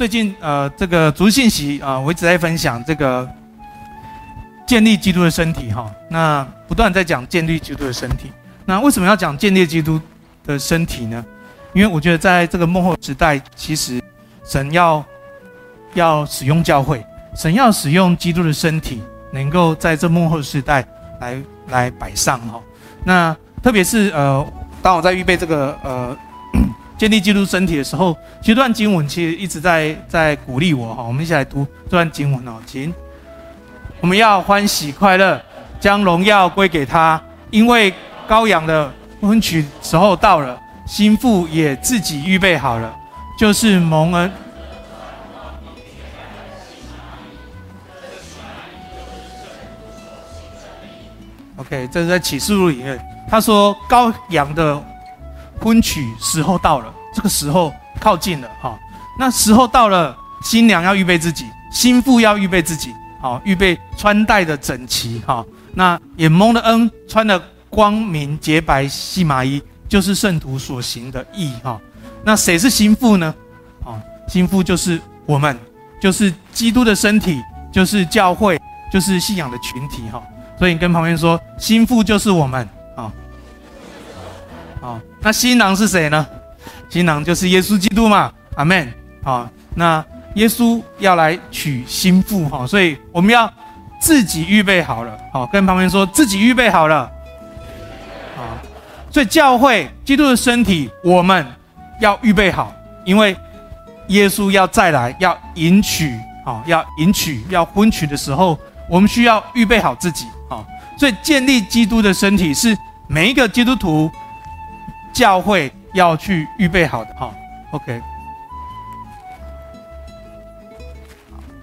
最近呃这个主信息啊，我一直在分享这个建立基督的身体哈。那不断在讲建立基督的身体。那为什么要讲建立基督的身体呢？因为我觉得在这个幕后时代，其实神要要使用教会，神要使用基督的身体，能够在这幕后时代来来摆上哈。那特别是呃，当我在预备这个呃。建立基督身体的时候，这段经文其实一直在在鼓励我哈。我们一起来读这段经文哦，请。我们要欢喜快乐，将荣耀归给他，因为羔羊的婚娶时候到了，新妇也自己预备好了，就是蒙恩。OK，这是在启示录里面，他说羔羊的。婚娶时候到了，这个时候靠近了哈。那时候到了，新娘要预备自己，新妇要预备自己，好，预备穿戴的整齐哈。那也蒙的恩，穿的光明洁白细麻衣，就是圣徒所行的义哈。那谁是新妇呢？啊，新妇就是我们，就是基督的身体，就是教会，就是信仰的群体哈。所以你跟旁边说，新妇就是我们啊。好，那新郎是谁呢？新郎就是耶稣基督嘛，阿门。好，那耶稣要来娶新妇哈，所以我们要自己预备好了。好，跟旁边说自己预备好了。好，所以教会基督的身体我们要预备好，因为耶稣要再来，要迎娶，好，要迎娶，要婚娶的时候，我们需要预备好自己。好，所以建立基督的身体是每一个基督徒。教会要去预备好的哈，OK。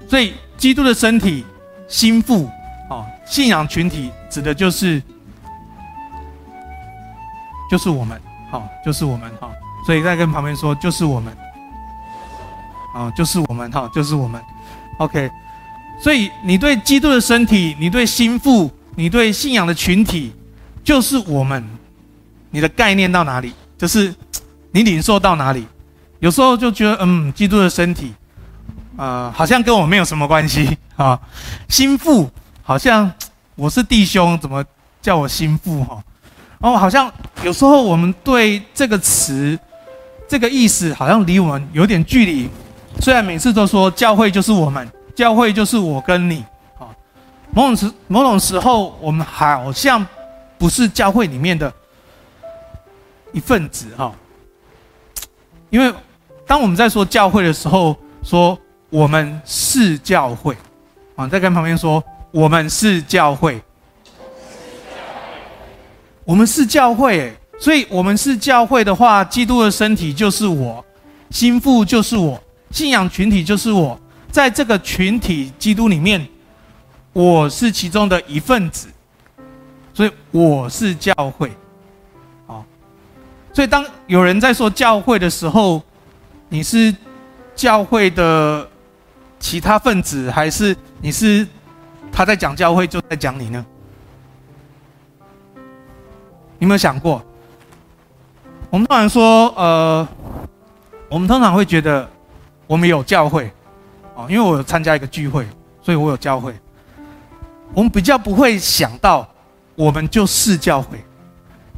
所以基督的身体、心腹啊，信仰群体指的就是就是我们，好，就是我们哈。所以再跟旁边说，就是我们，啊，就是我们哈，就是我们，OK。所以你对基督的身体，你对心腹，你对信仰的群体，就是我们。你的概念到哪里，就是你领受到哪里。有时候就觉得，嗯，基督的身体，呃，好像跟我没有什么关系啊。心腹好像我是弟兄，怎么叫我心腹哈？然后好像有时候我们对这个词、这个意思，好像离我们有点距离。虽然每次都说教会就是我们，教会就是我跟你啊。某种时某种时候，我们好像不是教会里面的。一份子哈，因为当我们在说教会的时候，说我们是教会，啊，再跟旁边说我们是教会，我们是教会，所以我们是教会的话，基督的身体就是我，心腹就是我，信仰群体就是我，在这个群体基督里面，我是其中的一份子，所以我是教会。所以，当有人在说教会的时候，你是教会的其他分子，还是你是他在讲教会就在讲你呢？你有没有想过？我们通常说，呃，我们通常会觉得我们有教会，哦，因为我有参加一个聚会，所以我有教会。我们比较不会想到，我们就是教会，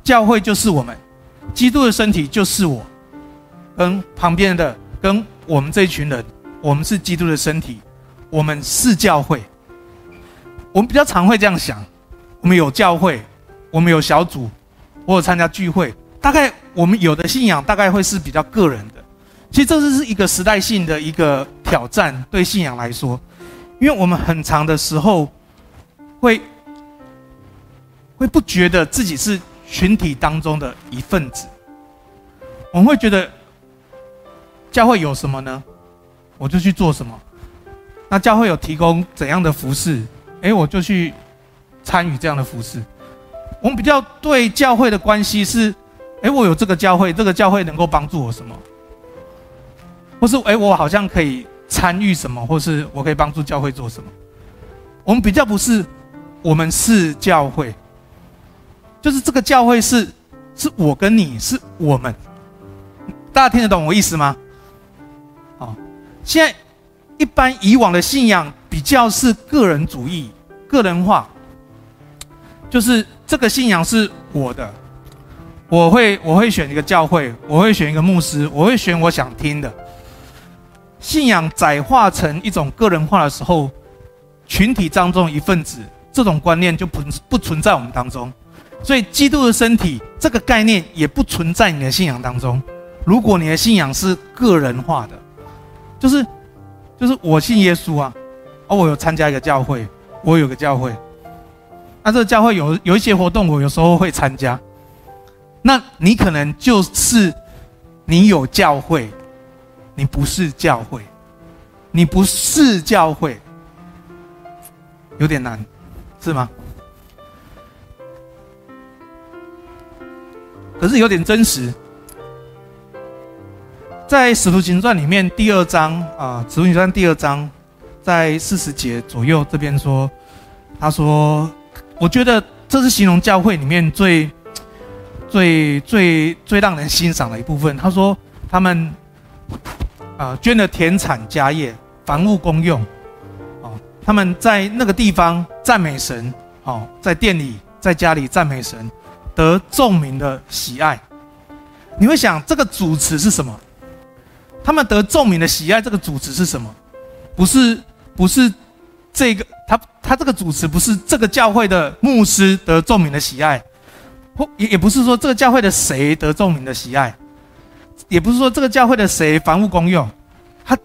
教会就是我们。基督的身体就是我，跟旁边的，跟我们这一群人，我们是基督的身体，我们是教会。我们比较常会这样想，我们有教会，我们有小组，我有参加聚会。大概我们有的信仰大概会是比较个人的。其实这是一个时代性的一个挑战，对信仰来说，因为我们很长的时候会会不觉得自己是。群体当中的一份子，我们会觉得教会有什么呢？我就去做什么。那教会有提供怎样的服事？诶，我就去参与这样的服事。我们比较对教会的关系是：诶，我有这个教会，这个教会能够帮助我什么？或是诶，我好像可以参与什么，或是我可以帮助教会做什么？我们比较不是，我们是教会。就是这个教会是，是我跟你是我们，大家听得懂我意思吗？好，现在一般以往的信仰比较是个人主义、个人化，就是这个信仰是我的，我会我会选一个教会，我会选一个牧师，我会选我想听的。信仰窄化成一种个人化的时候，群体当中一份子，这种观念就不不存在我们当中。所以，基督的身体这个概念也不存在你的信仰当中。如果你的信仰是个人化的，就是就是我信耶稣啊，而我有参加一个教会，我有个教会，那这个教会有有一些活动，我有时候会参加。那你可能就是你有教会，你不是教会，你不是教会，有点难，是吗？可是有点真实，在《使徒行传》里面第二章啊，《使徒行传》第二章，在四十节左右这边说，他说：“我觉得这是形容教会里面最、最、最、最让人欣赏的一部分。”他说：“他们啊，捐了田产家业，房屋公用，啊，他们在那个地方赞美神，哦，在店里，在家里赞美神。”得众民的喜爱，你会想这个主词是什么？他们得众民的喜爱，这个主词是什么？不是，不是这个，他他这个主词不是这个教会的牧师得众民的喜爱，或也也不是说这个教会的谁得众民的喜爱，也不是说这个教会的谁房屋公用，他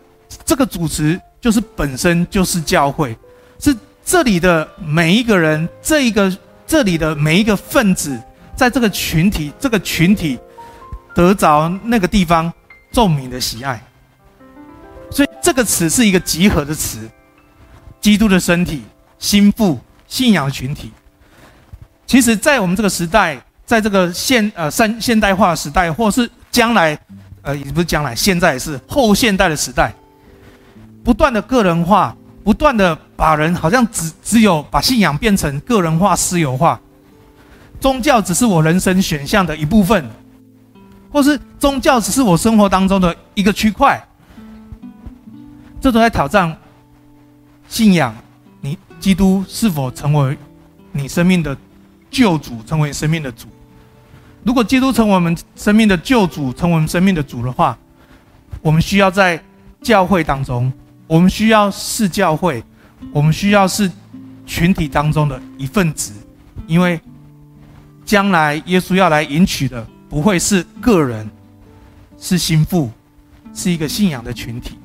这个主词就是本身就是教会，是这里的每一个人，这一个这里的每一个分子。在这个群体，这个群体得着那个地方众民的喜爱，所以这个词是一个集合的词。基督的身体、心腹、信仰群体。其实，在我们这个时代，在这个现呃现现代化时代，或是将来，呃，也不是将来，现在是后现代的时代，不断的个人化，不断的把人好像只只有把信仰变成个人化、私有化。宗教只是我人生选项的一部分，或是宗教只是我生活当中的一个区块，这都在挑战信仰。你基督是否成为你生命的救主，成为生命的主？如果基督成为我们生命的救主，成为我们生命的主的话，我们需要在教会当中，我们需要是教会，我们需要是群体当中的一份子，因为。将来耶稣要来迎娶的，不会是个人，是心腹，是一个信仰的群体。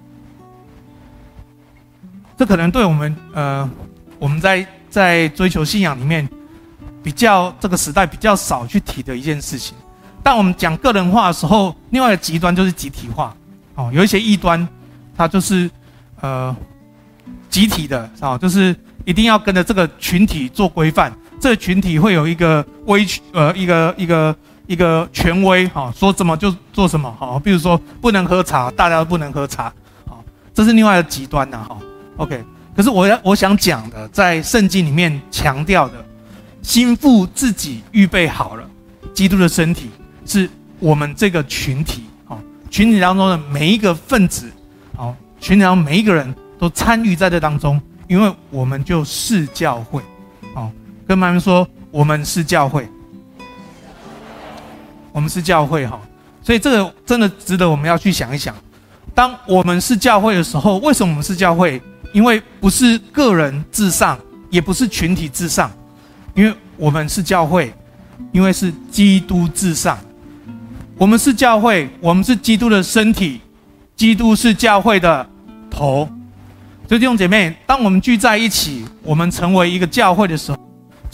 这可能对我们，呃，我们在在追求信仰里面，比较这个时代比较少去提的一件事情。当我们讲个人化的时候，另外一个极端就是集体化。哦，有一些异端，它就是呃集体的，哦，就是一定要跟着这个群体做规范。这群体会有一个威，呃，一个一个一个权威，哈，说怎么就做什么，哈，比如说不能喝茶，大家都不能喝茶，好，这是另外一个极端的，哈，OK。可是我要我想讲的，在圣经里面强调的，心腹自己预备好了，基督的身体是我们这个群体，好，群体当中的每一个分子，好，群体当中每一个人都参与在这当中，因为我们就是教会，跟他们说，我们是教会，我们是教会哈，所以这个真的值得我们要去想一想。当我们是教会的时候，为什么我们是教会？因为不是个人至上，也不是群体至上，因为我们是教会，因为是基督至上。我们是教会，我们是基督的身体，基督是教会的头。所以弟兄姐妹，当我们聚在一起，我们成为一个教会的时候。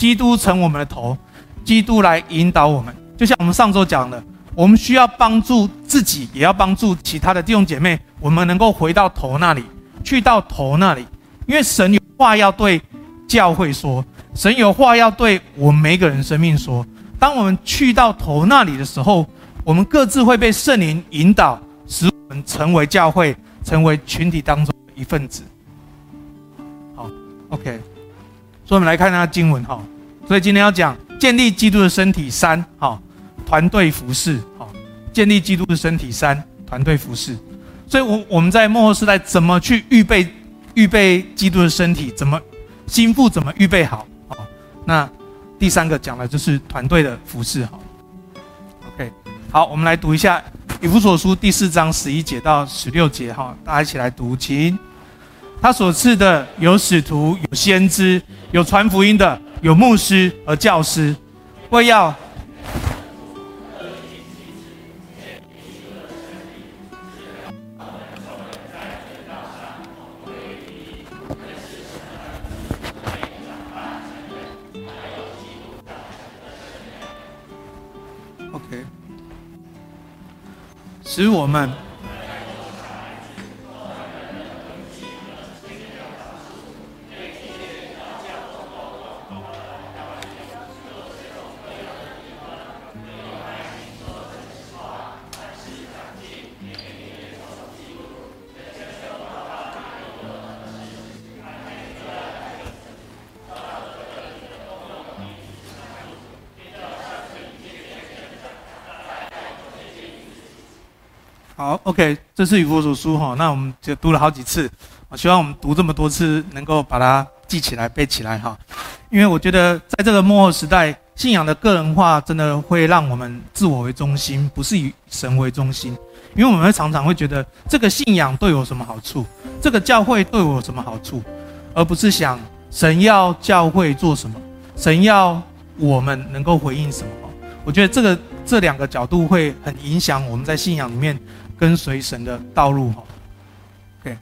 基督成我们的头，基督来引导我们。就像我们上周讲的，我们需要帮助自己，也要帮助其他的弟兄姐妹。我们能够回到头那里，去到头那里，因为神有话要对教会说，神有话要对我们每个人生命说。当我们去到头那里的时候，我们各自会被圣灵引导，使我们成为教会，成为群体当中的一份子。好，OK。所以，我们来看那经文哈。所以今天要讲建立基督的身体三好，团队服饰，好，建立基督的身体三团队服饰。所以我我们在末后时代怎么去预备预备基督的身体？怎么心腹怎么预备好？好，那第三个讲的就是团队的服饰。好，OK，好，我们来读一下以弗所书第四章十一节到十六节。哈，大家一起来读，请。他所赐的有使徒，有先知，有传福音的，有牧师和教师，为要。OK，使我们。好，OK，这是以弗所书哈，那我们就读了好几次，我希望我们读这么多次，能够把它记起来、背起来哈。因为我觉得在这个末后时代，信仰的个人化真的会让我们自我为中心，不是以神为中心。因为我们会常常会觉得这个信仰对我什么好处，这个教会对我有什么好处，而不是想神要教会做什么，神要我们能够回应什么。我觉得这个这两个角度会很影响我们在信仰里面。跟随神的道路哈，OK，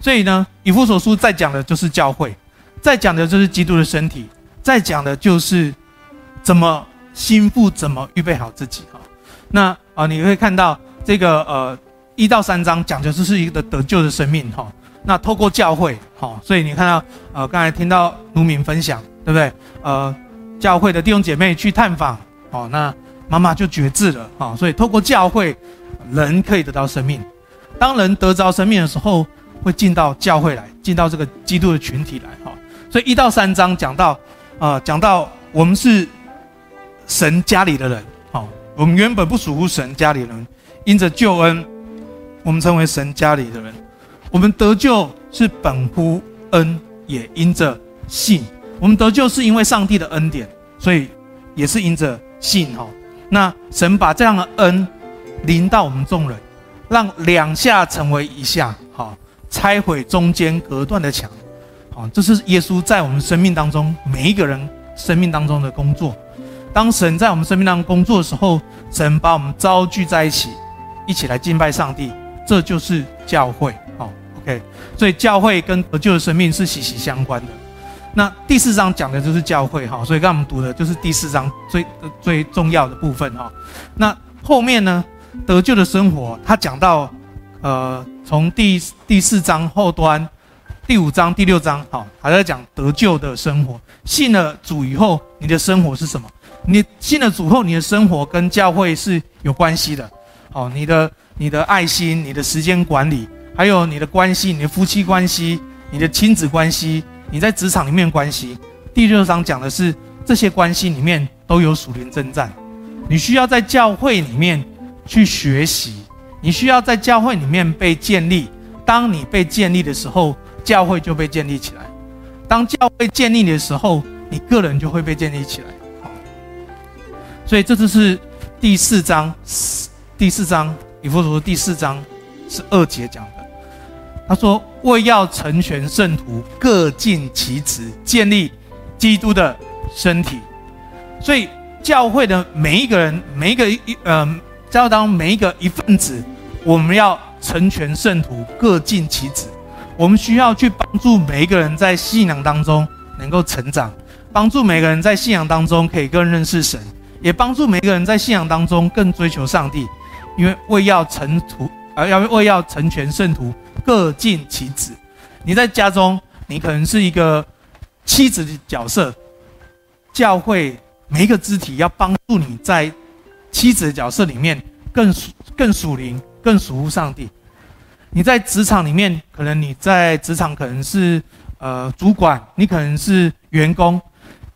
所以呢，以弗所书在讲的就是教会，在讲的就是基督的身体，在讲的就是怎么心腹怎么预备好自己哈。那啊，你会看到这个呃一到三章讲的就是一个得救的生命哈。那透过教会哈，所以你看到呃刚才听到卢敏分享对不对？呃，教会的弟兄姐妹去探访哦，那妈妈就决志了啊。所以透过教会。人可以得到生命，当人得着生命的时候，会进到教会来，进到这个基督的群体来，哈。所以一到三章讲到，啊，讲到我们是神家里的人，好，我们原本不属乎神家里的人，因着救恩，我们成为神家里的人。我们得救是本乎恩，也因着信。我们得救是因为上帝的恩典，所以也是因着信，哈。那神把这样的恩。临到我们众人，让两下成为一下，好，拆毁中间隔断的墙，好，这是耶稣在我们生命当中每一个人生命当中的工作。当神在我们生命当中工作的时候，神把我们招聚在一起，一起来敬拜上帝，这就是教会，好，OK。所以教会跟得救的生命是息息相关的。那第四章讲的就是教会，哈，所以刚刚我们读的就是第四章最最重要的部分，哈。那后面呢？得救的生活，他讲到，呃，从第第四章后端，第五章、第六章，好，还在讲得救的生活。信了主以后，你的生活是什么？你信了主后，你的生活跟教会是有关系的。好，你的你的爱心、你的时间管理，还有你的关系、你的夫妻关系、你的亲子关系、你在职场里面关系。第六章讲的是这些关系里面都有属灵征战，你需要在教会里面。去学习，你需要在教会里面被建立。当你被建立的时候，教会就被建立起来。当教会建立的时候，你个人就会被建立起来。所以这就是第四章，第四章以弗所第四章是二节讲的。他说：“为要成全圣徒，各尽其职，建立基督的身体。”所以教会的每一个人，每一个一嗯。要当每一个一份子，我们要成全圣徒，各尽其职。我们需要去帮助每一个人在信仰当中能够成长，帮助每个人在信仰当中可以更认识神，也帮助每一个人在信仰当中更追求上帝。因为为要成徒，而要为要成全圣徒，各尽其职。你在家中，你可能是一个妻子的角色，教会每一个肢体要帮助你在。妻子的角色里面更属更属灵，更属乎上帝。你在职场里面，可能你在职场可能是呃主管，你可能是员工。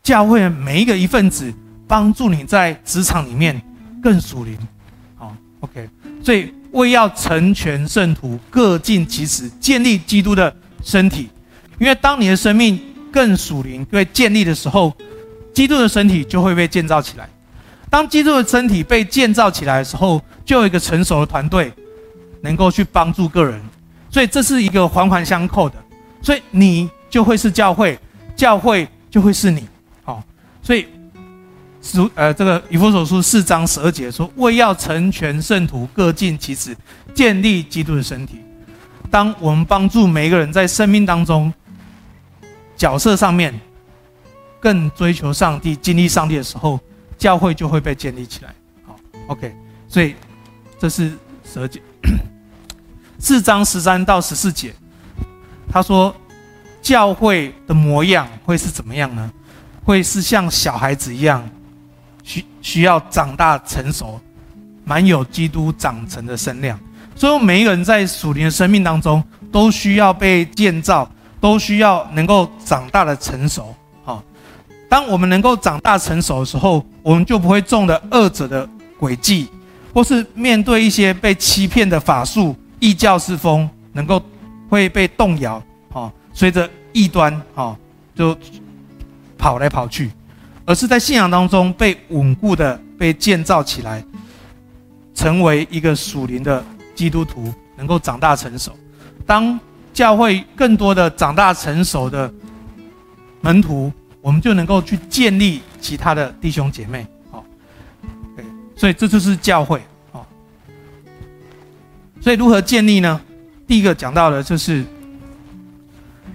教会每一个一份子，帮助你在职场里面更属灵。好，OK。所以为要成全圣徒，各尽其职，建立基督的身体。因为当你的生命更属灵、被建立的时候，基督的身体就会被建造起来。当基督的身体被建造起来的时候，就有一个成熟的团队能够去帮助个人。所以这是一个环环相扣的。所以你就会是教会，教会就会是你。好，所以。书呃，这个以弗所书四章十二节说：“为要成全圣徒，各尽其职，建立基督的身体。”当我们帮助每一个人在生命当中角色上面更追求上帝、经历上帝的时候，教会就会被建立起来。好，OK，所以这是蛇节。四章十三到十四节，他说：“教会的模样会是怎么样呢？会是像小孩子一样。”需需要长大成熟，满有基督长成的身量。所以，每一个人在属灵的生命当中，都需要被建造，都需要能够长大的成熟。当我们能够长大成熟的时候，我们就不会中了恶者的诡计，或是面对一些被欺骗的法术、异教之风，能够会被动摇。好，随着异端，好，就跑来跑去。而是在信仰当中被稳固的被建造起来，成为一个属灵的基督徒，能够长大成熟。当教会更多的长大成熟的门徒，我们就能够去建立其他的弟兄姐妹。好，对，所以这就是教会。好，所以如何建立呢？第一个讲到的就是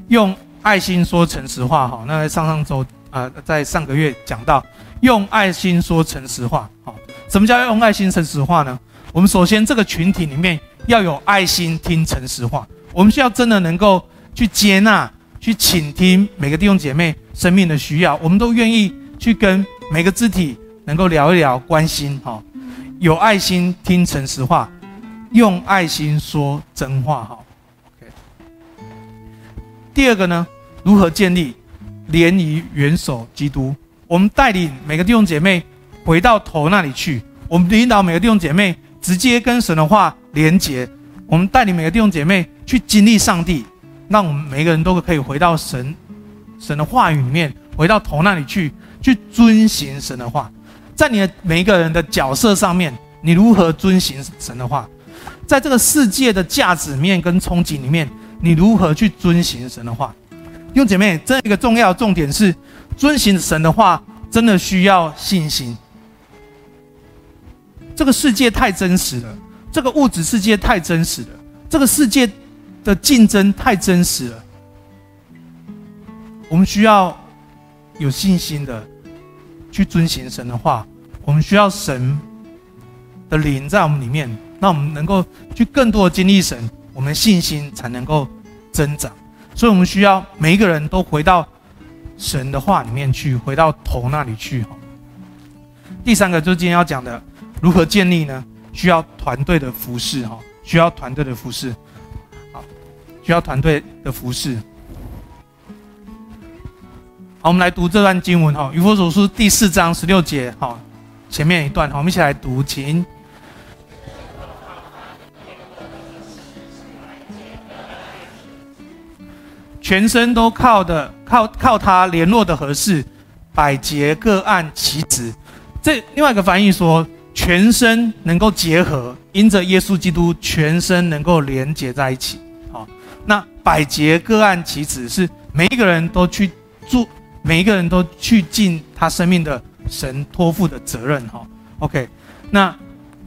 用爱心说诚实话。哈，那在上上周。啊、呃，在上个月讲到用爱心说诚实话，好，什么叫用爱心诚实话呢？我们首先这个群体里面要有爱心听诚实话，我们需要真的能够去接纳、去倾听每个弟兄姐妹生命的需要，我们都愿意去跟每个肢体能够聊一聊、关心，哈，有爱心听诚实话，用爱心说真话，哈。第二个呢，如何建立？联谊元首基督，我们带领每个弟兄姐妹回到头那里去。我们领导每个弟兄姐妹直接跟神的话连结。我们带领每个弟兄姐妹去经历上帝，让我们每个人都可以回到神神的话语里面，回到头那里去，去遵行神的话。在你的每一个人的角色上面，你如何遵行神的话？在这个世界的价值面跟憧憬里面，你如何去遵行神的话？用姐妹，这一个重要重点是，遵行神的话，真的需要信心。这个世界太真实了，这个物质世界太真实了，这个世界的竞争太真实了。我们需要有信心的去遵行神的话，我们需要神的灵在我们里面，让我们能够去更多的经历神，我们信心才能够增长。所以，我们需要每一个人都回到神的话里面去，回到头那里去。第三个就是今天要讲的，如何建立呢？需要团队的服侍，哈，需要团队的服侍。需要团队的服侍。好，我们来读这段经文，哈，《以弗所书》第四章十六节，哈，前面一段，我们一起来读，请。全身都靠的靠靠他联络的合适，百节各按其职。这另外一个翻译说，全身能够结合，因着耶稣基督，全身能够连接在一起。那百节各按其职，是每一个人都去做，每一个人都去尽他生命的神托付的责任。哈，OK，那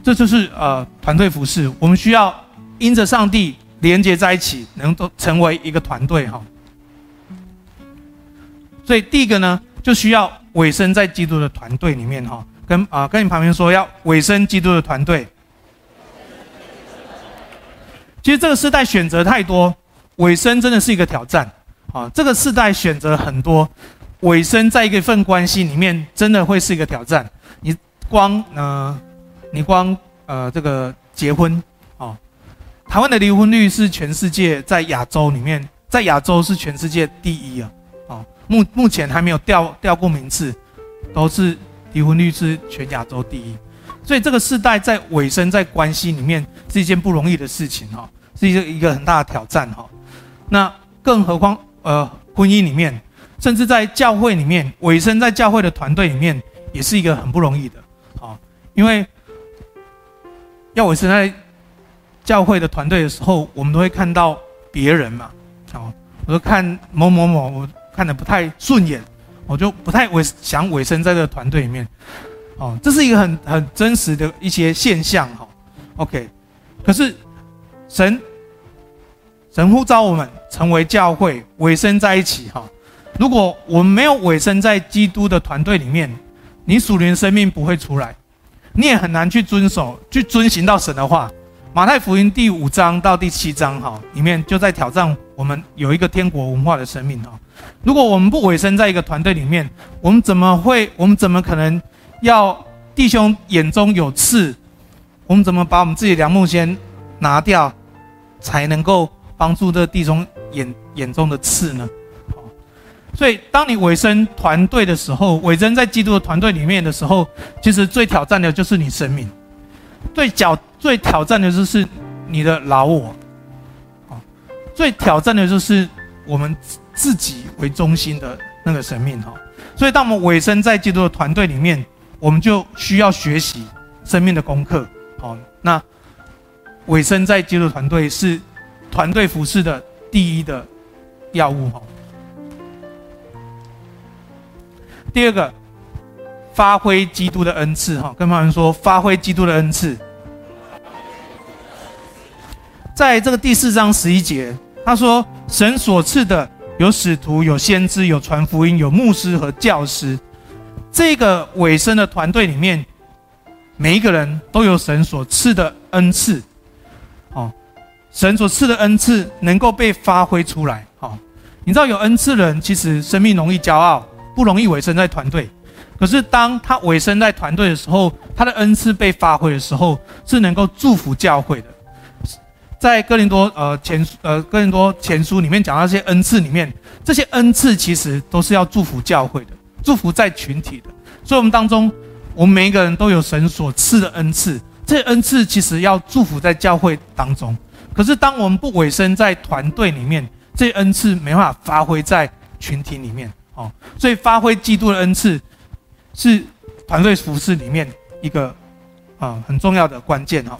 这就是呃团队服饰，我们需要因着上帝。连接在一起，能够成为一个团队哈。所以第一个呢，就需要委身在基督的团队里面哈。跟啊，跟你旁边说要委身基督的团队。其实这个时代选择太多，尾声真的是一个挑战啊。这个世代选择很多，尾声在一个份关系里面，真的会是一个挑战。你光呃，你光呃这个结婚。啊台湾的离婚率是全世界在亚洲里面，在亚洲是全世界第一啊！啊，目目前还没有调调过名次，都是离婚率是全亚洲第一，所以这个世代在尾声在关系里面是一件不容易的事情哈，是一个一个很大的挑战哈。那更何况呃婚姻里面，甚至在教会里面委身在教会的团队里面，也是一个很不容易的啊，因为要委身在教会的团队的时候，我们都会看到别人嘛，啊，我说看某某某，我看的不太顺眼，我就不太委想委身在这个团队里面。哦，这是一个很很真实的一些现象哈。OK，可是神神呼召我们成为教会，委身在一起哈。如果我们没有委身在基督的团队里面，你属灵生命不会出来，你也很难去遵守、去遵行到神的话。马太福音第五章到第七章哈，里面就在挑战我们有一个天国文化的生命哈。如果我们不委身在一个团队里面，我们怎么会？我们怎么可能？要弟兄眼中有刺，我们怎么把我们自己的梁木先拿掉，才能够帮助这弟兄眼眼中的刺呢？好，所以当你委身团队的时候，委身在基督的团队里面的时候，其实最挑战的就是你生命，最角最挑战的就是你的老我，好，最挑战的就是我们自己为中心的那个生命哈。所以当我们委身在基督的团队里面，我们就需要学习生命的功课，好，那委身在基督团队是团队服侍的第一的要务哈。第二个，发挥基督的恩赐哈，跟他们说发挥基督的恩赐，在这个第四章十一节，他说神所赐的有使徒，有先知，有传福音，有牧师和教师。这个委身的团队里面，每一个人都有神所赐的恩赐，哦，神所赐的恩赐能够被发挥出来，好，你知道有恩赐的人其实生命容易骄傲，不容易委身在团队。可是当他委身在团队的时候，他的恩赐被发挥的时候，是能够祝福教会的。在哥林多呃前呃哥林多前书里面讲到这些恩赐里面，这些恩赐其实都是要祝福教会的。祝福在群体的，所以我们当中，我们每一个人都有神所赐的恩赐。这些恩赐其实要祝福在教会当中。可是当我们不委身在团队里面，这恩赐没办法发挥在群体里面。哦，所以发挥基督的恩赐是团队服饰里面一个啊很重要的关键。哈，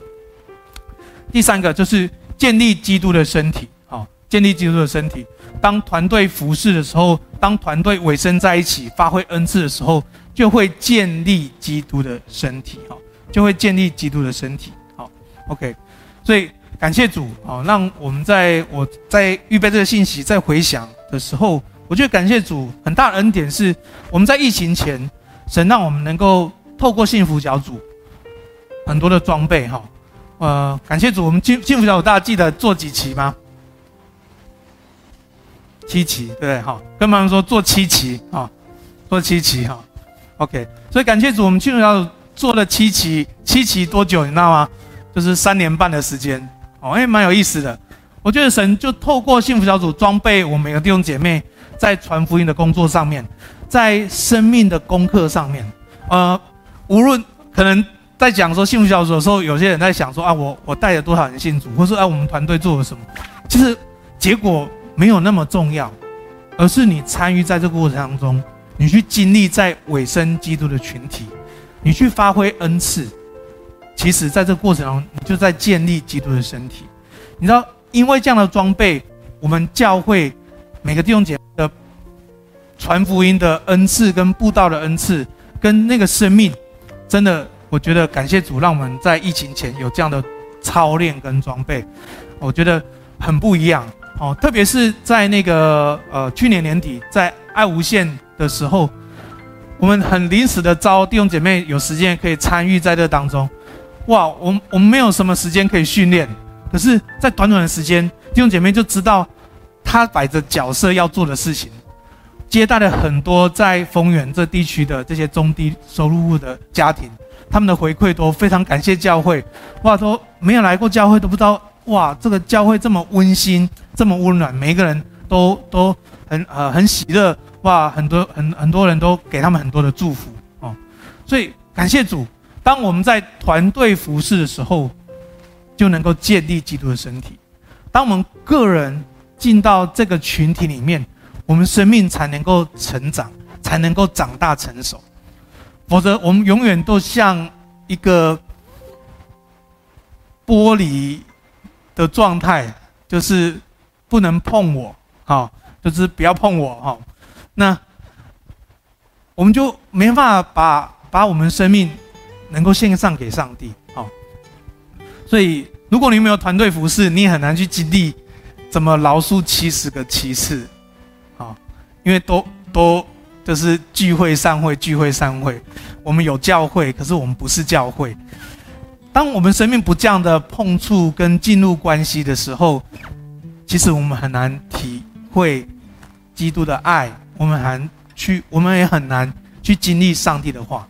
第三个就是建立基督的身体。啊，建立基督的身体。当团队服饰的时候，当团队委身在一起，发挥恩赐的时候，就会建立基督的身体，哈，就会建立基督的身体，好，OK。所以感谢主，啊，让我们在我在预备这个信息，在回想的时候，我觉得感谢主很大的恩典是，我们在疫情前，神让我们能够透过幸福小组很多的装备，哈，呃，感谢主，我们幸幸福小组大家记得做几期吗？七期，对，好，跟妈妈说做七期啊，做七期哈，OK。所以感谢主，我们幸福小组做了七期，七期多久你知道吗？就是三年半的时间，哦，哎，蛮有意思的。我觉得神就透过幸福小组装备我们每个弟兄姐妹，在传福音的工作上面，在生命的功课上面，呃，无论可能在讲说幸福小组的时候，有些人在想说啊，我我带了多少人信主，或是啊，我们团队做了什么，其实结果。没有那么重要，而是你参与在这个过程当中，你去经历在委身基督的群体，你去发挥恩赐。其实，在这个过程中，你就在建立基督的身体。你知道，因为这样的装备，我们教会每个弟兄姐妹的传福音的恩赐、跟布道的恩赐、跟那个生命，真的，我觉得感谢主，让我们在疫情前有这样的操练跟装备，我觉得很不一样。哦，特别是在那个呃去年年底，在爱无限的时候，我们很临时的招弟兄姐妹有时间可以参与在这当中。哇，我们我们没有什么时间可以训练，可是，在短短的时间，弟兄姐妹就知道他摆着角色要做的事情，接待了很多在丰原这地区的这些中低收入户的家庭，他们的回馈都非常感谢教会。哇，都没有来过教会都不知道。哇，这个教会这么温馨，这么温暖，每一个人都都很呃很喜乐。哇，很多很很多人都给他们很多的祝福哦。所以感谢主，当我们在团队服侍的时候，就能够建立基督的身体。当我们个人进到这个群体里面，我们生命才能够成长，才能够长大成熟。否则，我们永远都像一个玻璃的状态，就是不能碰我，好，就是不要碰我，哈。那我们就没办法把把我们生命能够献上给上帝，好。所以，如果你没有团队服饰，你也很难去经历怎么饶恕七十个七次，好，因为都都。就是聚会散会，聚会散会。我们有教会，可是我们不是教会。当我们生命不这样的碰触跟进入关系的时候，其实我们很难体会基督的爱。我们还去，我们也很难去经历上帝的话，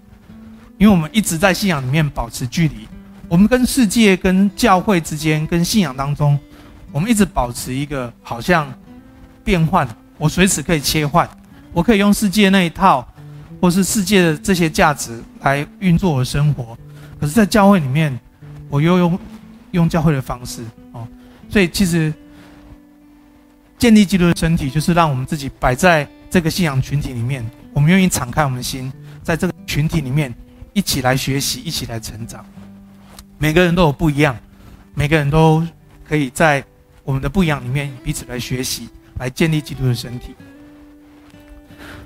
因为我们一直在信仰里面保持距离。我们跟世界、跟教会之间、跟信仰当中，我们一直保持一个好像变换，我随时可以切换。我可以用世界那一套，或是世界的这些价值来运作我的生活，可是，在教会里面，我又用用教会的方式哦，所以其实建立基督的身体，就是让我们自己摆在这个信仰群体里面，我们愿意敞开我们的心，在这个群体里面一起来学习，一起来成长。每个人都有不一样，每个人都可以在我们的不一样里面彼此来学习，来建立基督的身体。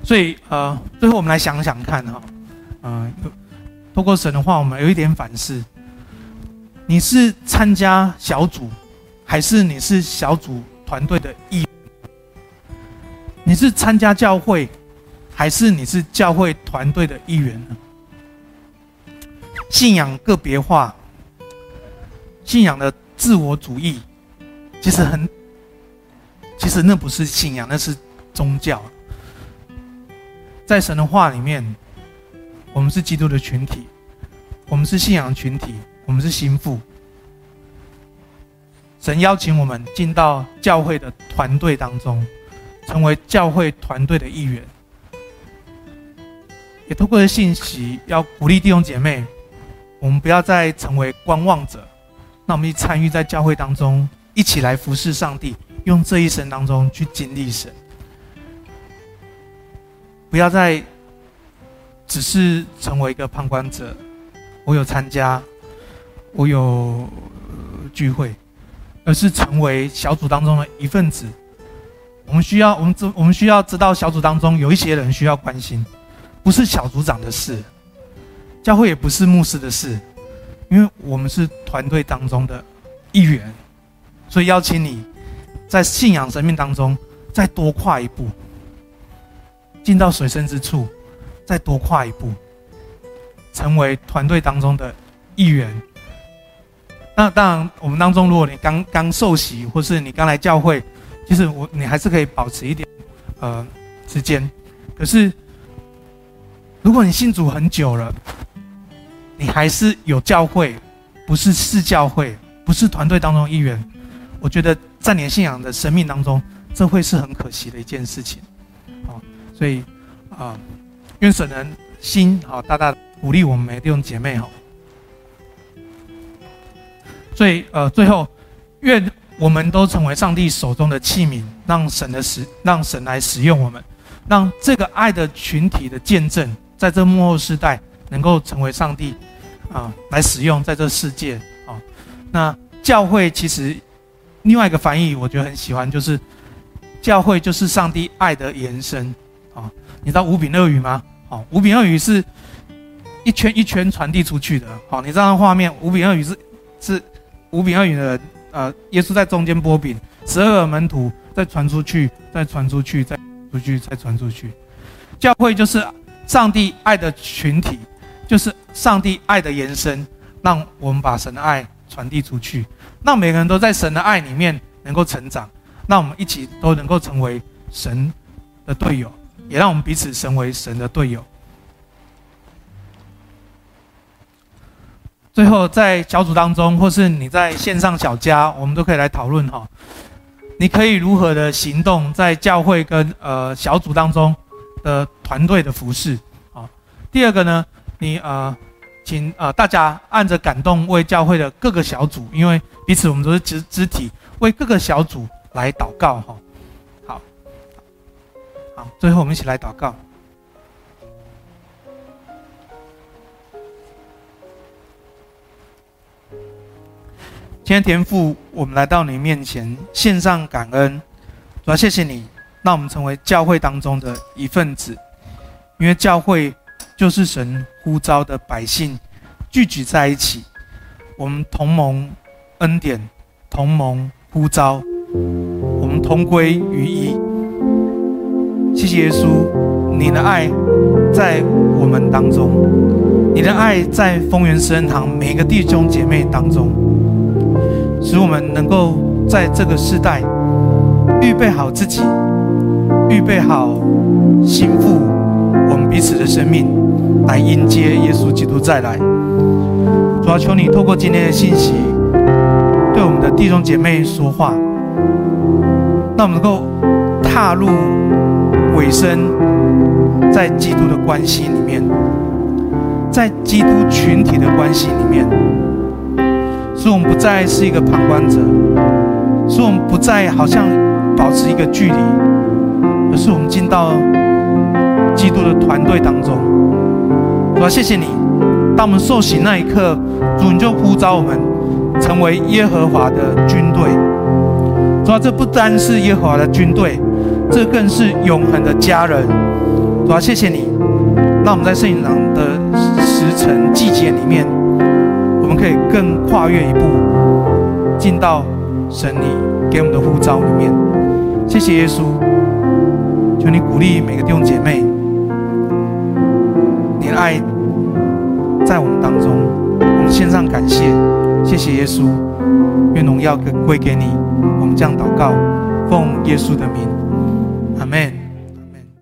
所以，呃，最后我们来想想看，哈，嗯，透过神的话，我们有一点反思：你是参加小组，还是你是小组团队的一？你是参加教会，还是你是教会团队的一员呢？信仰个别化，信仰的自我主义，其实很，其实那不是信仰，那是宗教。在神的话里面，我们是基督的群体，我们是信仰群体，我们是心腹。神邀请我们进到教会的团队当中，成为教会团队的一员。也透过信息，要鼓励弟兄姐妹，我们不要再成为观望者，那我们一参与在教会当中，一起来服侍上帝，用这一生当中去经历神。不要再只是成为一个旁观者，我有参加，我有聚会，而是成为小组当中的一份子。我们需要，我们知，我们需要知道小组当中有一些人需要关心，不是小组长的事，教会也不是牧师的事，因为我们是团队当中的一员，所以邀请你在信仰生命当中再多跨一步。进到水深之处，再多跨一步，成为团队当中的一员。那当然，我们当中，如果你刚刚受洗，或是你刚来教会，其实我你还是可以保持一点呃时间。可是，如果你信主很久了，你还是有教会，不是是教会，不是团队当中一员，我觉得在你信仰的生命当中，这会是很可惜的一件事情。好所以，啊，愿神的心好大大鼓励我们每弟兄姐妹哈。所以，呃，最后，愿我们都成为上帝手中的器皿，让神的使，让神来使用我们，让这个爱的群体的见证，在这幕后世代能够成为上帝啊来使用在这世界啊。那教会其实另外一个翻译，我觉得很喜欢，就是教会就是上帝爱的延伸。啊，你知道五饼二鱼吗？好，五饼二鱼是一圈一圈传递出去的。好，你知道画面，五饼二鱼是是五饼二鱼的，呃，耶稣在中间拨饼，十二个门徒再传出去，再传出去，再出去，再传出去。教会就是上帝爱的群体，就是上帝爱的延伸，让我们把神的爱传递出去，让每个人都在神的爱里面能够成长，让我们一起都能够成为神的队友。也让我们彼此成为神的队友。最后，在小组当中，或是你在线上小家，我们都可以来讨论哈。你可以如何的行动，在教会跟呃小组当中的团队的服侍啊？第二个呢，你呃请呃大家按着感动为教会的各个小组，因为彼此我们都是肢肢体，为各个小组来祷告哈。好，好，最后我们一起来祷告。今天天父，我们来到你面前献上感恩，主要谢谢你，让我们成为教会当中的一份子，因为教会就是神呼召的百姓聚集在一起，我们同盟恩典，同盟呼召，我们同归于一。谢谢耶稣，你的爱在我们当中，你的爱在丰原圣堂每个弟兄姐妹当中。使我们能够在这个时代预备好自己，预备好心腹我们彼此的生命，来迎接耶稣基督再来。主要求你透过今天的信息，对我们的弟兄姐妹说话，让我们能够踏入尾声在基督的关系里面，在基督群体的关系里面。使我们不再是一个旁观者，使我们不再好像保持一个距离，而是我们进到基督的团队当中。主啊，谢谢你，当我们受洗那一刻，主你就呼召我们成为耶和华的军队。主啊，这不单是耶和华的军队，这更是永恒的家人。主啊，谢谢你，让我们在圣灵的时辰季节里面。我们可以更跨越一步，进到神你给我们的呼召里面。谢谢耶稣，求你鼓励每个弟兄姐妹，爱在我们当中，我们献上感谢。谢谢耶稣，愿荣耀归给你。我们这样祷告，奉耶稣的名。